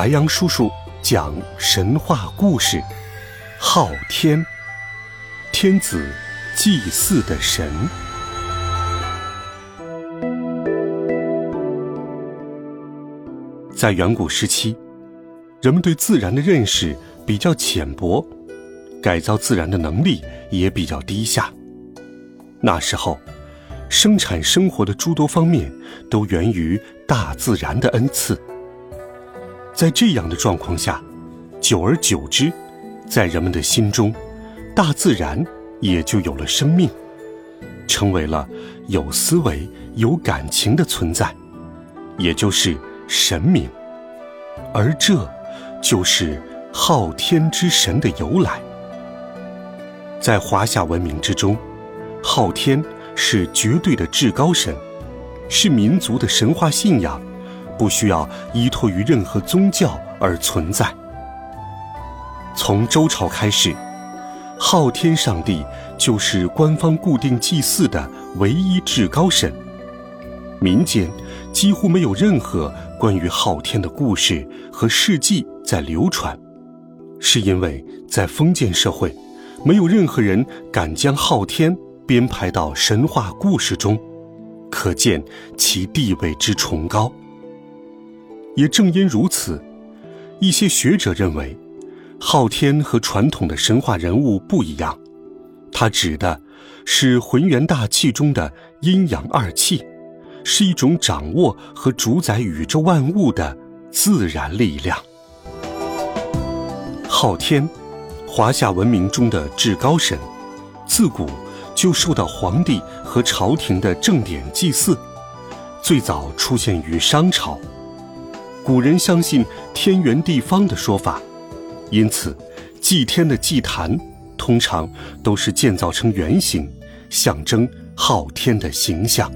白杨叔叔讲神话故事：昊天，天子祭祀的神。在远古时期，人们对自然的认识比较浅薄，改造自然的能力也比较低下。那时候，生产生活的诸多方面都源于大自然的恩赐。在这样的状况下，久而久之，在人们的心中，大自然也就有了生命，成为了有思维、有感情的存在，也就是神明。而这，就是昊天之神的由来。在华夏文明之中，昊天是绝对的至高神，是民族的神话信仰，不需要依托于任何宗教而存在。从周朝开始，昊天上帝就是官方固定祭祀的唯一至高神，民间几乎没有任何。关于昊天的故事和事迹在流传，是因为在封建社会，没有任何人敢将昊天编排到神话故事中，可见其地位之崇高。也正因如此，一些学者认为，昊天和传统的神话人物不一样，他指的是浑元大气中的阴阳二气。是一种掌握和主宰宇宙万物的自然力量。昊天，华夏文明中的至高神，自古就受到皇帝和朝廷的正典祭祀，最早出现于商朝。古人相信天圆地方的说法，因此祭天的祭坛通常都是建造成圆形，象征昊天的形象。